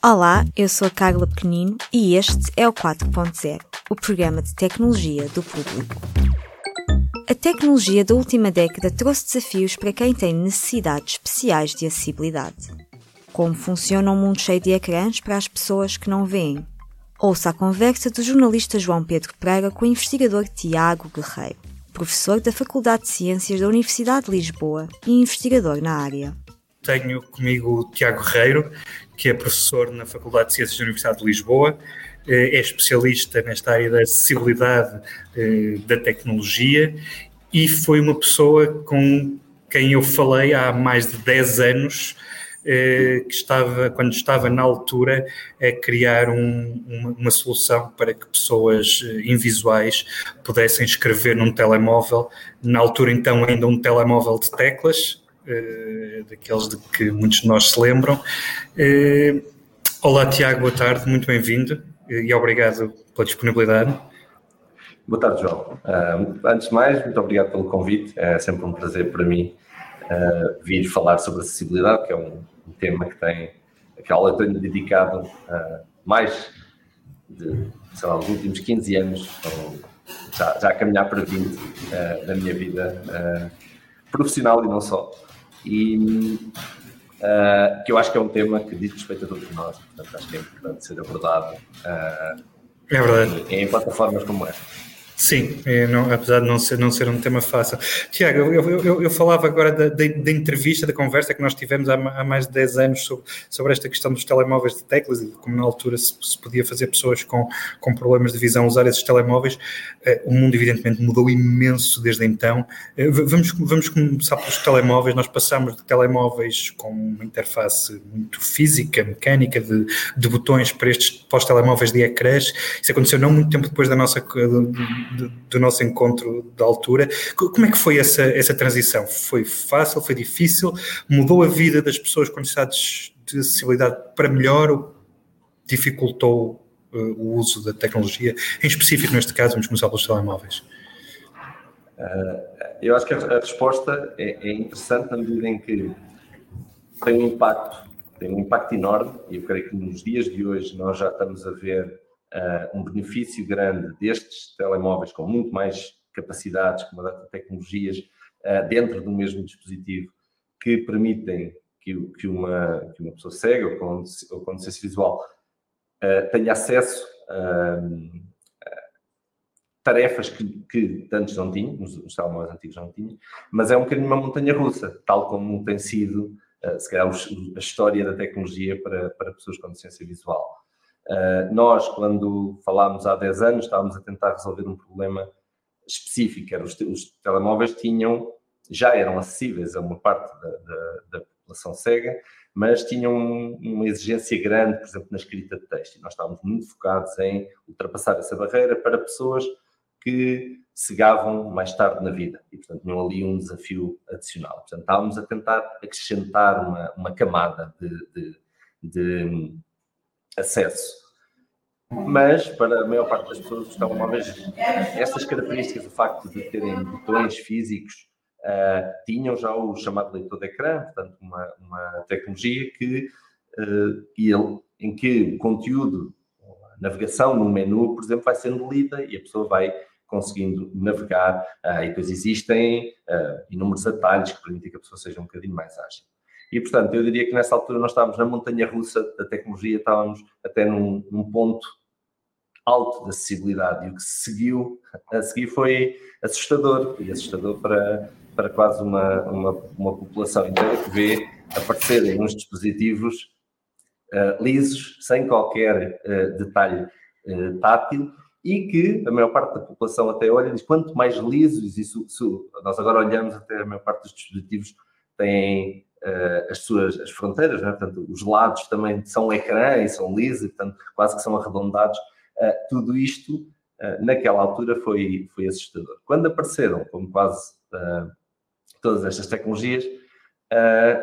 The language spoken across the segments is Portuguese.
Olá, eu sou a Carla Pequenino e este é o 4.0, o programa de tecnologia do público. A tecnologia da última década trouxe desafios para quem tem necessidades especiais de acessibilidade. Como funciona um mundo cheio de ecrãs para as pessoas que não veem? Ouça a conversa do jornalista João Pedro Pereira com o investigador Tiago Guerreiro, professor da Faculdade de Ciências da Universidade de Lisboa e investigador na área. Tenho comigo o Tiago Guerreiro, que é professor na Faculdade de Ciências da Universidade de Lisboa, eh, é especialista nesta área da acessibilidade eh, da tecnologia e foi uma pessoa com quem eu falei há mais de 10 anos, eh, que estava, quando estava na altura, a criar um, uma, uma, solução para que pessoas invisuais pudessem escrever num telemóvel, na altura então ainda um telemóvel de teclas, daqueles de que muitos de nós se lembram. Eh, olá, Tiago, boa tarde, muito bem-vindo eh, e obrigado pela disponibilidade. Boa tarde, João. Antes de mais, muito obrigado pelo convite. É sempre um prazer para mim vir falar sobre acessibilidade, que é um, tema que tem, que aula tenho dedicado mais de, sei lá, os últimos 15 anos, então, já, já a caminhar para 20 da minha vida profissional e não só e uh, que eu acho que é um tema que diz respeito a todos nós, portanto acho que é importante ser abordado uh, é verdade. em, em plataformas como esta. Sim, é, não, apesar de não ser, não ser um tema fácil. Tiago, eu, eu, eu falava agora da, da, da, entrevista, da conversa que nós tivemos há, há, mais de 10 anos sobre, sobre esta questão dos telemóveis de teclas e como na altura se, se podia fazer pessoas com, com problemas de visão usar esses telemóveis. Uh, o mundo, evidentemente, mudou imenso desde então. Uh, vamos, vamos começar pelos telemóveis. Nós passamos de telemóveis com uma interface muito física, mecânica, de, de botões para estes para os telemóveis de ecrãs. Isso aconteceu não muito tempo depois da nossa do, nosso encontro da altura. Como é que foi essa, essa transição? Foi fácil? Foi difícil? Mudou a vida das pessoas com necessidades de acessibilidade para melhor ou dificultou uh, o uso da tecnologia? Em específico, neste caso, vamos começar pelos telemóveis. Uh, eu acho que a, a resposta é, é, interessante na medida em que tem um impacto, tem um impacto enorme, e eu creio que nos dias de hoje nós já estamos a ver uh, um benefício grande destes telemóveis com muito mais capacidades, com uma data de tecnologias uh, dentro do mesmo dispositivo que permitem que, que, uma, que uma pessoa cega ou com, ou com deficiência visual uh, tenha acesso a tarefas que, que antes não tinha, nos, nos telemóveis antigos não tinha, mas é um bocadinho uma montanha russa, tal como tem sido, se calhar, a história da tecnologia para, para pessoas com deficiência visual. Uh, nós, quando falámos há 10 anos, estávamos a tentar resolver um problema específico. Era os, os telemóveis tinham, já eram acessíveis a uma parte da, da, da população cega, mas tinham uma exigência grande, por exemplo, na escrita de texto. E nós estávamos muito focados em ultrapassar essa barreira para pessoas que cegavam mais tarde na vida e, portanto, tinham ali um desafio adicional. Portanto, estávamos a tentar acrescentar uma, uma camada de, de, de acesso. Mas, para a maior parte das pessoas, os telemóveis, estas características, o facto de terem botões físicos, uh, tinham já o chamado leitor de ecrã, portanto, uma, uma tecnologia que, uh, ele, em que o conteúdo, a navegação no menu, por exemplo, vai sendo lida e a pessoa vai conseguindo navegar, uh, e depois existem inúmeros atalhos que permitem que a pessoa seja um bocadinho mais ágil. E, portanto, eu diria que nessa altura nós estávamos na montanha russa da tecnologia, estávamos até num, num ponto alto de acessibilidade. E o que seguiu a seguir foi assustador, e assustador para, para quase uma, uma, uma população inteira que vê aparecerem uns dispositivos uh, lisos, sem qualquer uh, detalhe uh, tátil, e que a maior parte da população até olha e diz quanto mais lisos, isso, isso, nós agora olhamos até a maior parte dos dispositivos têm as suas as fronteiras, né? portanto, os lados também são ecrã e são lisos, portanto, quase que são arredondados. Uh, tudo isto, uh, naquela altura, foi, foi assustador. Quando apareceram, como quase todas estas tecnologias,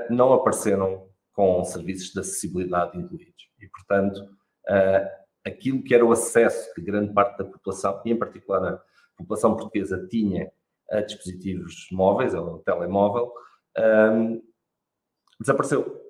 não apareceram com serviços de acessibilidade incluídos. E, portanto, aquilo que era o acesso que grande parte da população, e em particular a população portuguesa, tinha a dispositivos móveis, ao telemóvel, desapareceu.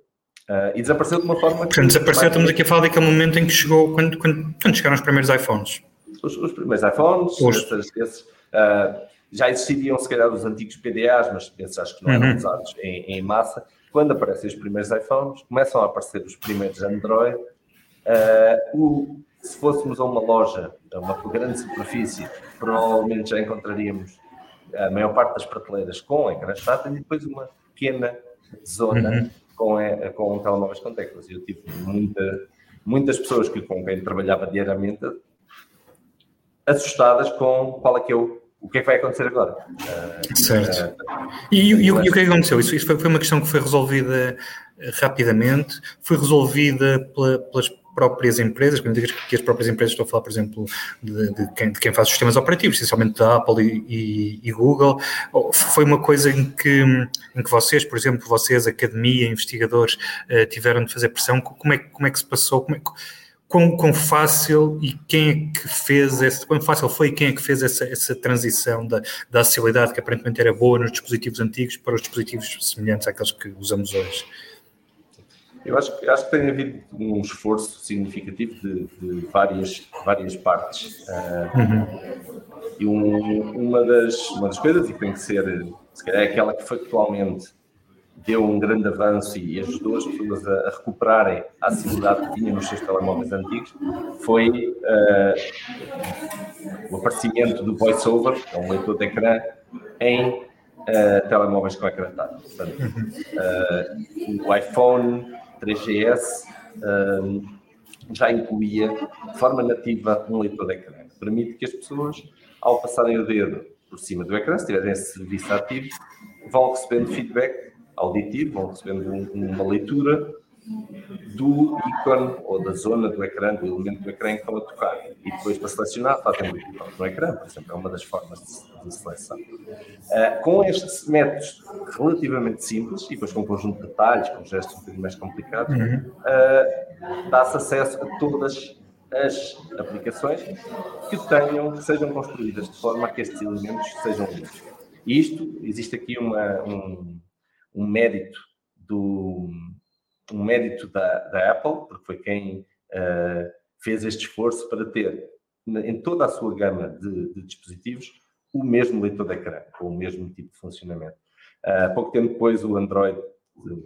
Uh, e desapareceu de uma forma. Portanto, desapareceu, estamos aqui a falar daquele momento em que chegou, quando, quando, quando chegaram os primeiros iPhones. Os, os primeiros iPhones, esses, esses, uh, já existiam, se calhar, os antigos PDAs, mas esses acho que não eram uhum. usados em, em, massa. Quando aparecem os primeiros iPhones, começam a aparecer os primeiros Android. Uh, o, se fôssemos a uma loja, a uma grande superfície, provavelmente já encontraríamos a maior parte das prateleiras com ecrãs táteis e depois uma pequena zona uhum. com, é, com telemóveis com teclas. Eu tive muita, muitas pessoas que, com quem trabalhava diariamente assustadas com qual é que é o, o que é que vai acontecer agora. Certo. Uh, e, e, e, o que é que aconteceu? Isso, isso foi, foi, uma questão que foi resolvida rapidamente, foi resolvida pela, pelas próprias empresas, quando digo que as próprias empresas, estou a falar, por exemplo, de, de, quem, de quem, faz sistemas operativos, essencialmente da Apple e, e, e, Google, foi uma coisa em que, em que vocês, por exemplo, vocês, academia, investigadores, uh, tiveram de fazer pressão, como é, como é que se passou, como é, quão, quão fácil e quem é que fez esse, quão fácil foi e quem é que fez essa, essa transição da, da acessibilidade que aparentemente era boa nos dispositivos antigos para os dispositivos semelhantes àqueles que usamos hoje? Eu acho, acho que tem havido um esforço significativo de, de várias, várias partes. Uh, uhum. E um, uma, das, uma das coisas, e tem que ser, se calhar, é aquela que factualmente deu um grande avanço e ajudou as pessoas a, a recuperarem a acessibilidade que tinham nos seus telemóveis antigos, foi uh, o aparecimento do VoiceOver, que é um leitor de ecrã, em uh, telemóveis com ecrã tátil. Portanto, uh, o iPhone 3GS já incluía de forma nativa um leitor de ecrã, permite que as pessoas, ao passarem o dedo por cima do ecrã, se tiverem esse serviço ativo, vão recebendo feedback auditivo, vão recebendo uma leitura do ícone ou da zona do ecrã, do elemento do ecrã que estão a tocar. E depois, para selecionar, fazem o no ecrã, por exemplo, é uma das formas de, de seleção. Uh, com estes métodos relativamente simples, e depois com um conjunto de detalhes, com gestos um bocadinho mais complicados, uhum. uh, dá-se acesso a todas as aplicações que tenham, que sejam construídas de forma a que estes elementos sejam. E isto, existe aqui uma, um, um mérito do um mérito da, da Apple, porque foi quem uh, fez este esforço para ter em toda a sua gama de, de, dispositivos o mesmo leitor de ecrã, com o mesmo tipo de funcionamento. Uh, pouco tempo depois, o Android,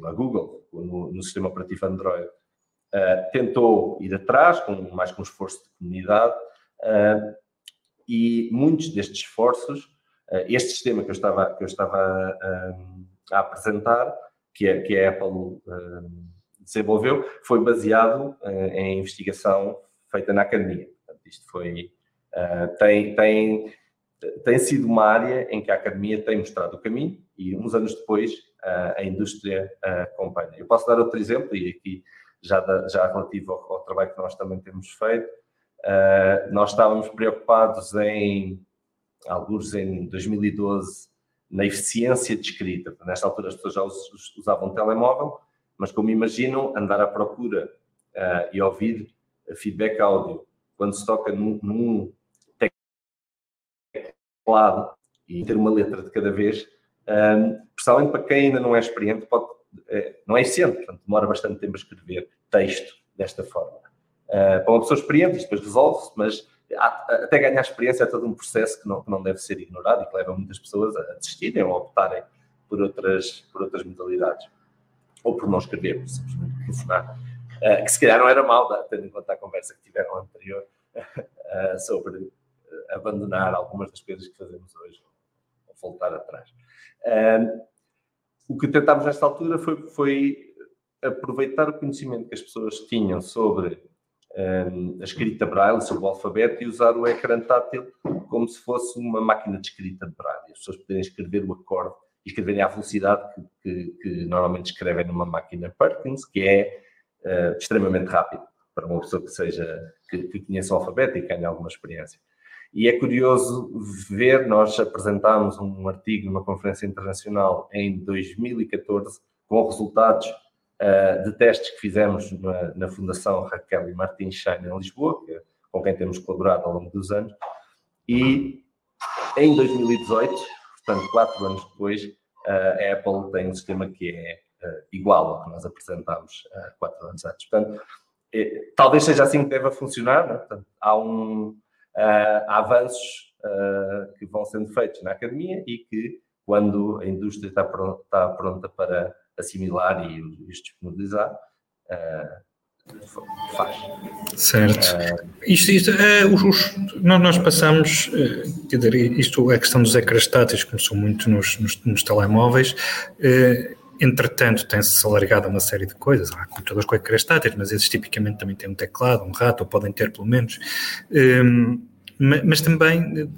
a Google, no, no sistema operativo Android, uh, tentou ir atrás, com, mais com esforço de comunidade, uh, e muitos destes esforços, este sistema que eu estava, que eu estava a apresentar, que, a, que a Apple desenvolveu, foi baseado em investigação feita na academia. Isto foi, tem, tem, tem sido uma área em que a academia tem mostrado o caminho e uns anos depois a indústria acompanha. Eu posso dar outro exemplo, e aqui já, já relativo ao, ao trabalho que nós também temos feito. nós estávamos preocupados em, alguns em 2012, na eficiência de escrita. Nesta altura as pessoas já usavam telemóvel, mas como imaginam, andar à procura e ouvir feedback áudio quando se toca num, num teclado e ter uma letra de cada vez, um, principalmente para quem ainda não é experiente, pode, é, não é eficiente, portanto, demora bastante tempo a escrever texto desta forma. Uh, para uma pessoa experiente, depois resolve-se, mas até ganhar experiência é todo um processo que não, que não deve ser ignorado e que leva muitas pessoas a desistirem ou a optarem por outras, por outras modalidades. Ou por não escrever, por simplesmente telefonar. Uh, que se calhar não era mal, tendo em conta a conversa que tiveram anterior uh, sobre abandonar algumas das coisas que fazemos hoje ou voltar atrás. o que tentámos nesta altura foi, foi aproveitar o conhecimento que as pessoas tinham sobre a escrita braille sobre o alfabeto e usar o ecrã tátil como se fosse uma máquina de escrita de braille. As pessoas poderem escrever o acorde e escreverem à velocidade que, que, que normalmente escrevem numa máquina Perkins, que é uh, extremamente rápido para uma pessoa que seja que, que conheça o alfabeto e que tenha alguma experiência. E é curioso ver, nós apresentámos um artigo numa conferência internacional em 2014 com resultados uh, de testes que fizemos na, na, Fundação Raquel e Martins Schein em Lisboa, que, com quem temos colaborado ao longo dos anos, e em 2018, portanto, quatro anos depois, uh, a Apple tem um sistema que é igual ao que nós apresentámos quatro anos antes. Portanto, talvez seja assim que deva funcionar. Né? Portanto, há, um, avanços que vão sendo feitos na academia e que, quando a indústria está pronta, está pronta para assimilar e os disponibilizar, faz. Certo. Isto, isto uh, os, os, nós passamos, quer dizer, isto, a questão dos ecrãs táteis começou muito nos, nos, nos telemóveis, entretanto tem-se alargado uma série de coisas, há computadores com ecrãs táteis, mas esses tipicamente também têm um teclado, um rato, ou podem ter pelo menos, mas, mas também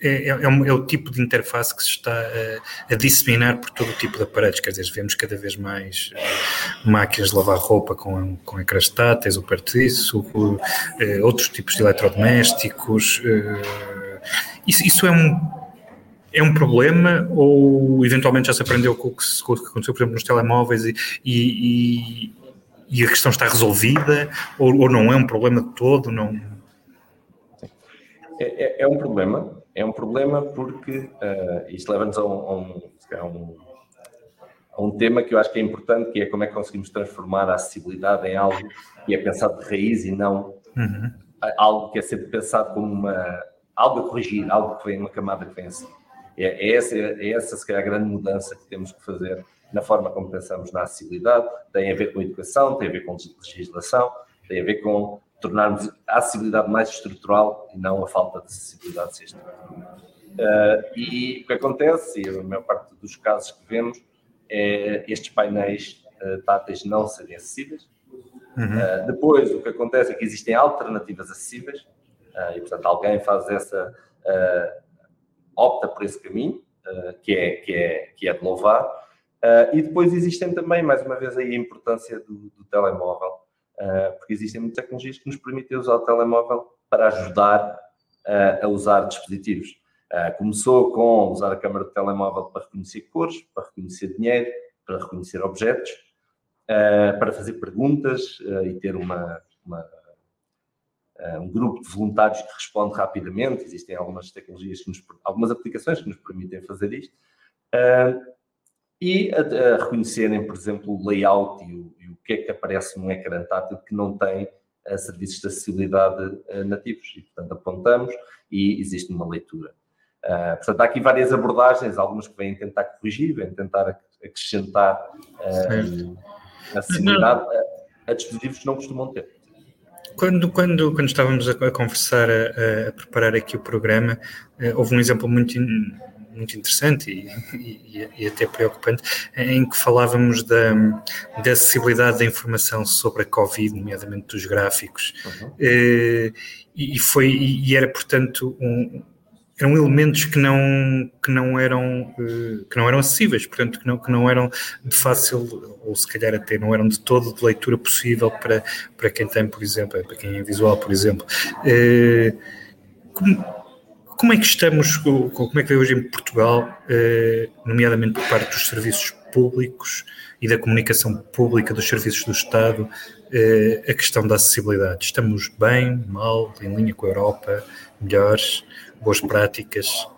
é, é, é, é, o tipo de interface que se está a, a, disseminar por todo o tipo de aparelhos. Quer dizer, vemos cada vez mais uh, máquinas de lavar roupa com, com ecrãs táteis ou perto disso, uh, outros tipos de eletrodomésticos. Isso, isso, é um. É um problema ou eventualmente já se aprendeu com o que, com o que aconteceu, por exemplo, nos telemóveis e, e, e a questão está resolvida ou, ou, não é um problema de todo? Não... É, é, é um problema, é um problema porque uh, isto leva-nos a, um, a, um, a, um, tema que eu acho que é importante, que é como é que conseguimos transformar a acessibilidade em algo que é pensado de raiz e não uhum. algo que é sempre pensado como uma, algo a corrigir, algo que vem, uma camada que vem assim. É, é, essa, é essa, se calhar, a grande mudança que temos que fazer na forma como pensamos na acessibilidade. Tem a ver com educação, tem a ver com legislação, tem a ver com tornarmos a acessibilidade mais estrutural e não a falta de acessibilidade. Uh, e o que acontece, e a maior parte dos casos que vemos, é estes painéis uh, táteis não serem acessíveis. Uhum. Uh, depois, o que acontece é que existem alternativas acessíveis, e portanto alguém faz essa, opta por esse caminho, que, é, que, é, que é de louvar. e depois existem também, mais uma vez, aí a importância do, do telemóvel, porque existem muitas tecnologias que nos permitem usar o telemóvel para ajudar uh, a usar dispositivos. Uh, começou com usar a câmera do telemóvel para reconhecer cores, para reconhecer dinheiro, para reconhecer objetos, para fazer perguntas e ter uma, uma um grupo de voluntários que responde rapidamente. Existem algumas tecnologias, nos, algumas aplicações que nos permitem fazer isto. Uh, e a, a, reconhecerem, por exemplo, o layout e o, que é que aparece num ecrã tátil que não tem uh, serviços de acessibilidade uh, nativos. E, portanto, apontamos e existe uma leitura. Uh, portanto, há aqui várias abordagens, algumas que vêm tentar corrigir, vêm tentar acrescentar acessibilidade a, a, dispositivos que não costumam ter. Quando, quando, quando estávamos a, conversar, a, a, preparar aqui o programa, houve um exemplo muito muito interessante e, e, e, até preocupante, em que falávamos da, da acessibilidade da informação sobre a Covid, nomeadamente dos gráficos, uhum. e, e, foi, e era, portanto, um, eram elementos que não, que não eram eh, que não eram acessíveis, portanto que não, que não eram de fácil ou se calhar até não eram de todo de leitura possível para, para quem tem, por exemplo, para quem é visual, por exemplo. Eh, como, como é que estamos, como é que é hoje em Portugal, eh, nomeadamente por parte dos serviços públicos e da comunicação pública dos serviços do Estado, eh, a questão da acessibilidade? Estamos bem, mal, em linha com a Europa, melhores, boas práticas?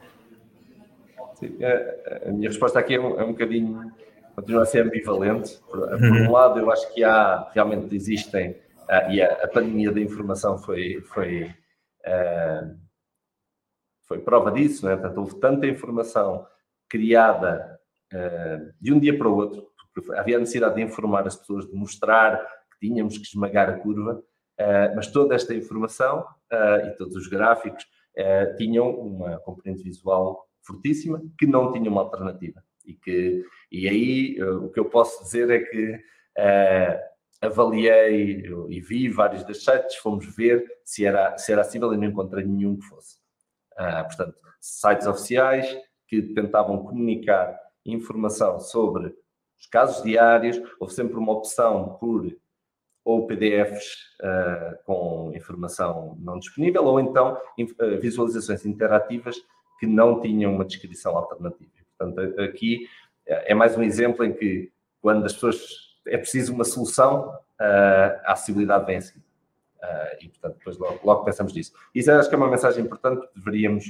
Sim, a, minha resposta aqui é um, é um bocadinho, continua a ser ambivalente. Por, por uhum. um lado, eu acho que há, realmente existem, uh, e a, a, pandemia da informação foi, foi uh, foi prova disso, né? Portanto, houve tanta informação criada uh, de um dia para o outro, havia a necessidade de informar as pessoas, de mostrar que tínhamos que esmagar a curva, uh, mas toda esta informação uh, e todos os gráficos tinham uma componente visual fortíssima que não tinha uma alternativa. E, que, e aí o que eu posso dizer é que avaliei e vi vários das sites, fomos ver se era, se era acessível e não encontrei nenhum que fosse. Uh, portanto, sites oficiais que tentavam comunicar informação sobre os casos diários, houve sempre uma opção por ou PDFs uh, ah, com informação não disponível, ou então uh, visualizações interativas que não tinham uma descrição alternativa. Portanto, aqui é mais um exemplo em que, quando as pessoas é preciso uma solução, a acessibilidade vem a seguir. Uh, e, portanto, depois logo, logo, pensamos nisso. Isso acho que é uma mensagem importante que deveríamos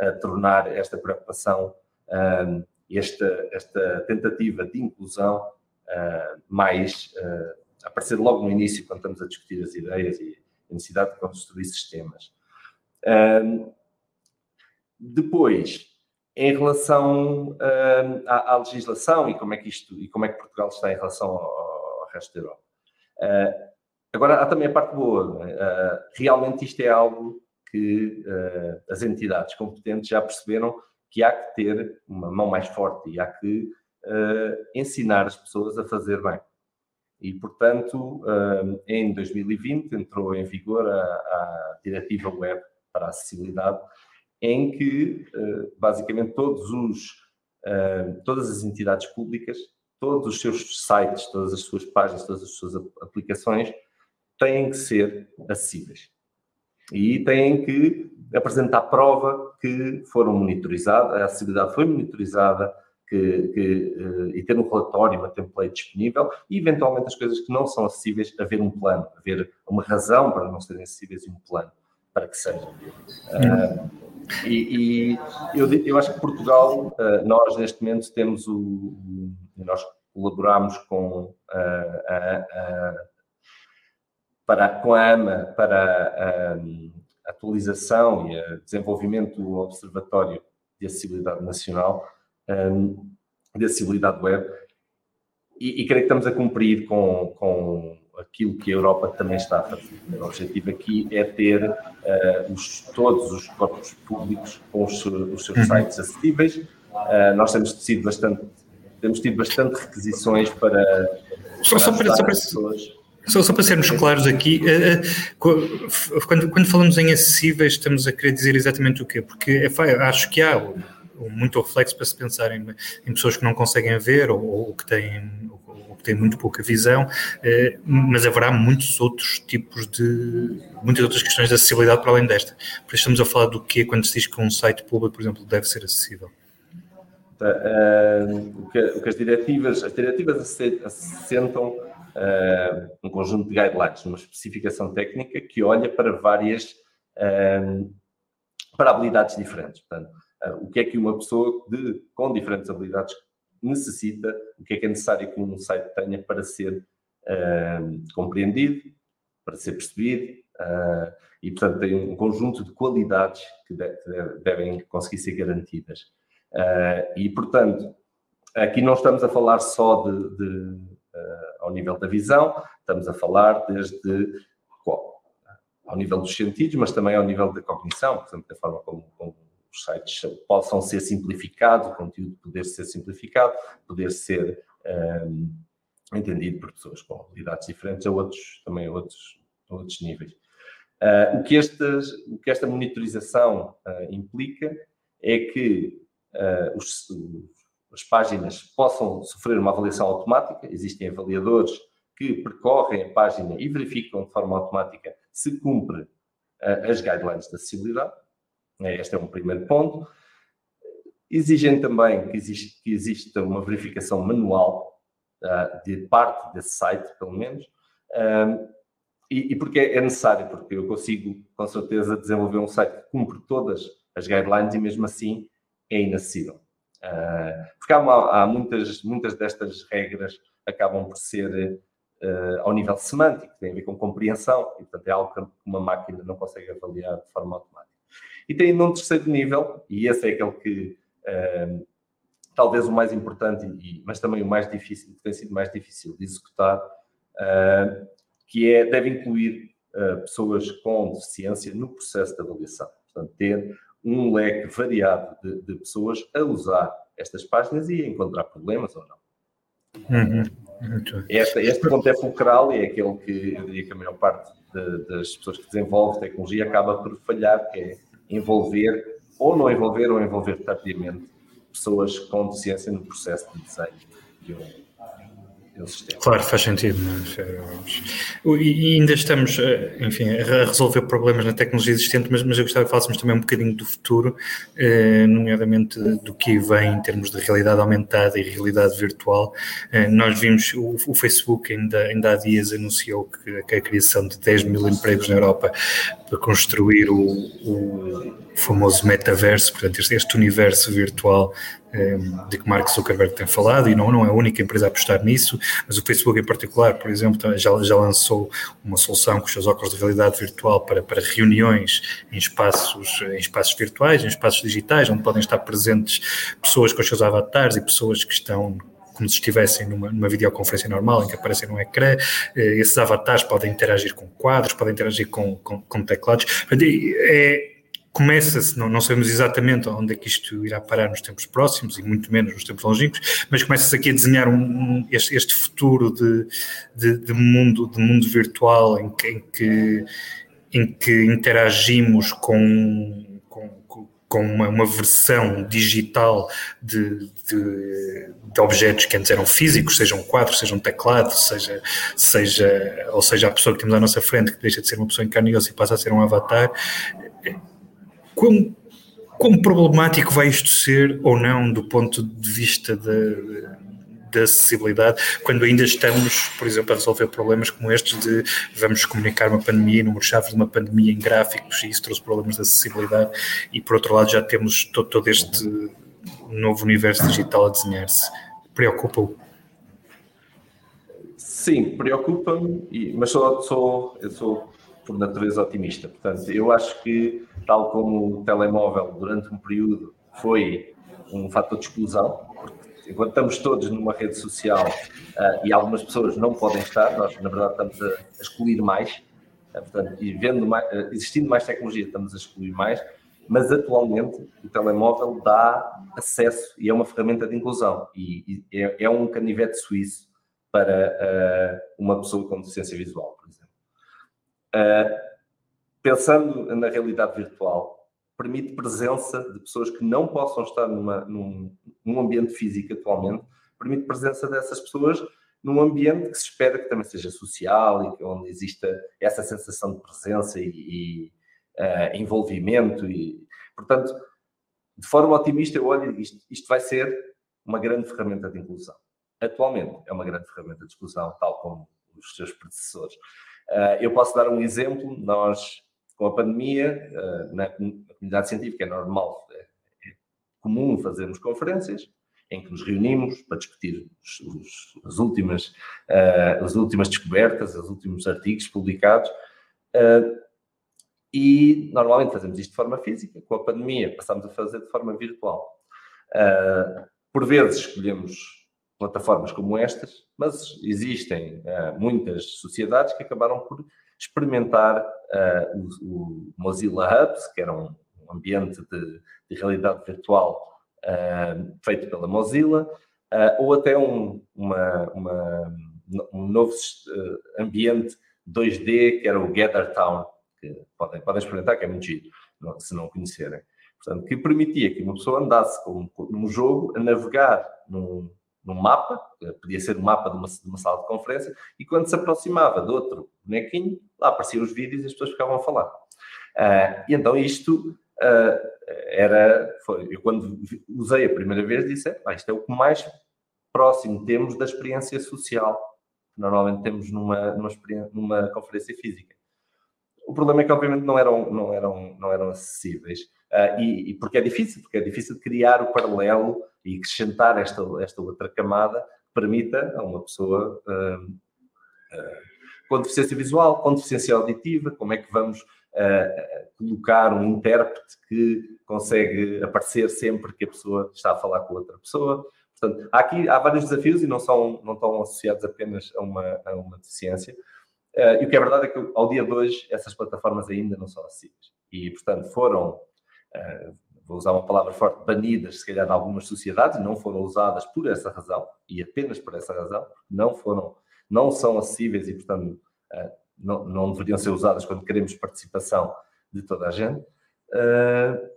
uh, tornar esta preocupação, uh, esta, esta tentativa de inclusão uh, mais uh, aparecer logo no início, quando estamos a discutir as ideias e a necessidade de construir sistemas. depois, em relação à, à, legislação e como é que isto e como é que Portugal está em relação ao, ao resto da Europa. Uh, agora há também a parte boa. Uh, realmente isto é algo que uh, as entidades competentes já perceberam que há que ter uma mão mais forte e há que ensinar as pessoas a fazer bem. E, portanto, em 2020 entrou em vigor a, a Diretiva Web para a Acessibilidade, em que, basicamente, todos os, todas as entidades públicas todos os seus sites, todas as suas páginas, todas as suas aplicações têm que ser acessíveis. E têm que apresentar prova que foram monitorizadas, a acessibilidade foi monitorizada, que, que, uh, e ter um relatório, uma template disponível e, eventualmente, as coisas que não são acessíveis, haver um plano, haver uma razão para não serem acessíveis e um plano para que sejam. Uh, e, e eu, eu, acho que Portugal, uh, nós neste momento temos o, nós colaboramos com a, a, para, a AMA para a, atualização e o desenvolvimento do Observatório de Acessibilidade Nacional, um, de Acessibilidade Web, e, e creio que estamos a cumprir com, com aquilo que a Europa também está a fazer. O objetivo aqui é ter uh, os, todos os corpos públicos com os, os seus uhum. sites acessíveis. Uh, nós temos sido bastante temos tido bastante requisições para. Só, só para, só, para, só, só, para sermos claros aqui, eh, eh, quando, quando falamos em acessíveis, estamos a querer dizer exatamente o quê? Porque é, acho que há muito reflexo para se pensar em, em pessoas que não conseguem ver ou, ou que têm ou que têm muito pouca visão, eh, mas haverá muitos outros tipos de muitas outras questões de acessibilidade para além desta. Por isso estamos a falar do quê quando se diz que um site público, por exemplo, deve ser acessível. Uh, o, que, o, que, as diretivas, as diretivas assentam uh, um conjunto de guidelines, uma especificação técnica que olha para várias, uh, para habilidades diferentes. Portanto, o que é que uma pessoa de, com diferentes habilidades necessita, o que é que é necessário que um site tenha para ser compreendido, para ser percebido, e portanto tem um conjunto de qualidades que, de, que devem conseguir ser garantidas. Uh, e, portanto, aqui não estamos a falar só de, de uh, ao nível da visão, estamos a falar desde ao nível dos sentidos, mas também ao nível da cognição, por exemplo, da forma como, como os sites possam ser simplificados, o conteúdo poder ser simplificado, poder ser um, eh, entendido por pessoas com habilidades diferentes a outros, também a outros, a outros níveis. Uh, o, que estas, o que esta monitorização uh, implica é que uh, os, as páginas possam sofrer uma avaliação automática. Existem avaliadores que percorrem a página e verificam de forma automática se cumpre uh, as guidelines da acessibilidade. Eh, este é um primeiro ponto. Exigem também que, existe, que exista uma verificação manual uh, de parte desse site, pelo menos. e, e porque é necessário, porque eu consigo, com certeza, desenvolver um site que cumpre todas as guidelines e mesmo assim é inacessível. Uh, porque há, há, muitas, muitas destas regras acabam por ser uh, ao nível semântico, tem a ver com compreensão, e portanto é algo que uma máquina não consegue avaliar de forma automática. E tem ainda um terceiro nível, e esse é aquele que uh, talvez o mais importante, e, mas também o mais difícil, que tem sido mais difícil de executar, que é, deve incluir pessoas com deficiência no processo de avaliação. Portanto, ter um leque variado de, de, pessoas a usar estas páginas e a encontrar problemas ou não. Uhum. Este, este ponto é fulcral e é aquele que eu diria que a maior parte de, das pessoas que desenvolvem tecnologia acaba por falhar, que é envolver ou não envolver ou envolver tardiamente pessoas com deficiência no processo de desenho de um, Claro, faz sentido. Mas, é, e ainda estamos, eh, enfim, a resolver problemas na tecnologia existente, mas, mas eu gostava que falássemos também um bocadinho do futuro, eh, nomeadamente do que vem em termos de realidade aumentada e realidade virtual. Eh, nós vimos, o, o Facebook ainda, ainda há dias anunciou que, que, a criação de 10 mil empregos na Europa para construir o, o famoso metaverso, portanto, este, este universo virtual um, de que Mark Zuckerberg tem falado, e não, não é a única empresa a apostar nisso, mas o Facebook em particular, por exemplo, já, já lançou uma solução com os seus óculos de realidade virtual para, para reuniões em espaços, em espaços virtuais, em espaços digitais, onde podem estar presentes pessoas com os seus avatares e pessoas que estão como se estivessem numa, numa videoconferência normal em que aparecem no ecrã. Eh, esses avatares podem interagir com quadros, podem interagir com, com, com teclados. É, começa-se, não, não, sabemos exatamente onde é que isto irá parar nos tempos próximos e muito menos nos tempos longínquos, mas começa-se aqui a desenhar um, um, este, este, futuro de, de, de, mundo, de mundo virtual em que, em que, em que interagimos com, com, uma, uma, versão digital de, de, de, objetos que antes eram físicos, seja um quadro, seja um teclado, seja, seja, ou seja a pessoa que temos à nossa frente que deixa de ser uma pessoa em e passa a ser um avatar Quão, quão problemático vai isto ser ou não do ponto de vista da, da acessibilidade, quando ainda estamos, por exemplo, a resolver problemas como estes de vamos comunicar uma pandemia, números-chave de uma pandemia em gráficos e isso trouxe problemas de acessibilidade e por outro lado já temos todo, todo este novo universo digital a desenhar-se. Preocupa-o? Sim, preocupa-me, mas sou, sou, eu sou por natureza otimista. Portanto, eu acho que, tal como o telemóvel durante um período foi um fator de exclusão, enquanto estamos todos numa rede social uh, e algumas pessoas não podem estar, nós na verdade estamos a, a excluir mais, uh, portanto, e vendo mais, uh, existindo mais tecnologia estamos a excluir mais, mas atualmente o telemóvel dá acesso e é uma ferramenta de inclusão e, e é, é, um canivete suíço para uma pessoa com deficiência visual, por exemplo. Pensando na realidade virtual, permite presença de pessoas que não possam estar numa, num, num, ambiente físico atualmente, permite presença dessas pessoas num ambiente que se espera que também seja social e onde exista essa sensação de presença e, e uh, envolvimento. E, portanto, de forma otimista, eu olho isto, isto vai ser uma grande ferramenta de inclusão. Atualmente é uma grande ferramenta de exclusão, tal como os seus predecessores. Uh, eu posso dar um exemplo. Nós, com a pandemia, uh, na, comunidade científica é normal, é, é, comum fazermos conferências em que nos reunimos para discutir os, os, as, últimas, uh, as últimas descobertas, os últimos artigos publicados. e normalmente fazemos isto de forma física. Com a pandemia, passamos a fazer de forma virtual. por vezes escolhemos plataformas como estas, mas existem uh, muitas sociedades que acabaram por experimentar uh, o, o, Mozilla Hubs, que era um, ambiente de, de, realidade virtual uh, feito pela Mozilla, ou até um, uma, uma, um novo ambiente 2D, que era o Gather Town, que podem, podem experimentar, que é muito giro, se não conhecerem. Portanto, que permitia que uma pessoa andasse num jogo a navegar num, num mapa, podia ser um mapa de uma, de uma, sala de conferência, e quando se aproximava de outro bonequinho, lá apareciam os vídeos e as pessoas ficavam a falar. Uh, e então isto uh, era, foi, eu quando usei a primeira vez disse, ah, isto é o que mais próximo temos da experiência social que normalmente temos numa, numa, numa conferência física. O problema é que obviamente não eram, não eram, não eram acessíveis, uh, e, e porque é difícil, porque é difícil criar o paralelo e acrescentar esta, esta outra camada permita a uma pessoa uh, uh, com deficiência visual, com deficiência auditiva, como é que vamos uh, colocar um intérprete que consegue aparecer sempre que a pessoa está a falar com outra pessoa. Portanto, há aqui há vários desafios e não, são, não estão associados apenas a uma, a uma deficiência. Uh, e o que é verdade é que ao dia de hoje essas plataformas ainda não são acessíveis. E, portanto, foram, uh, vou usar uma palavra forte, banidas, se calhar, de algumas sociedades, não foram usadas por essa razão, e apenas por essa razão, não foram, não são acessíveis e, portanto, uh, não, não deveriam ser usadas quando queremos participação de toda a gente. Uh,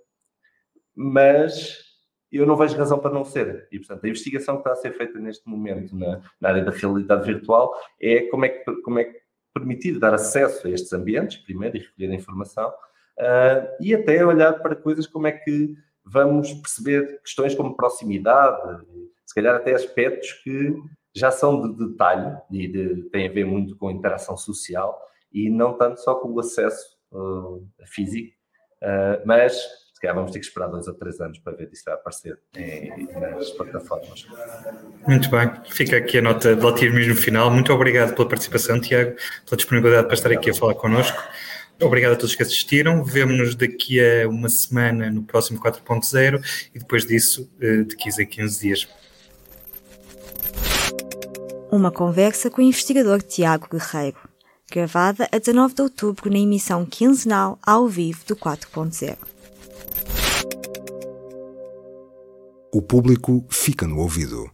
mas eu não vejo razão para não ser. E, portanto, a investigação que está a ser feita neste momento na, na área da realidade virtual é como é, que, como é que permitir dar acesso a estes ambientes, primeiro, e recolher a informação, uh, e até olhar para coisas como é que vamos perceber questões como proximidade, se calhar até aspectos que já são de detalhe e de, têm a ver muito com interação social e não tanto só com o acesso uh, físico, uh, mas se calhar vamos ter que esperar dois ou três anos para ver vai aparecer em, nas plataformas. Muito bem, fica aqui a nota de otimismo final. Muito obrigado pela participação, Tiago, pela disponibilidade para estar aqui a falar connosco. Obrigado a todos que assistiram. Vemo-nos daqui a uma semana no próximo 4.0 e depois disso eh, de 15 a 15 dias. Uma conversa com o investigador Tiago Guerreiro, gravada a 19 de outubro na emissão quinzenal ao vivo do 4.0. O público fica no ouvido.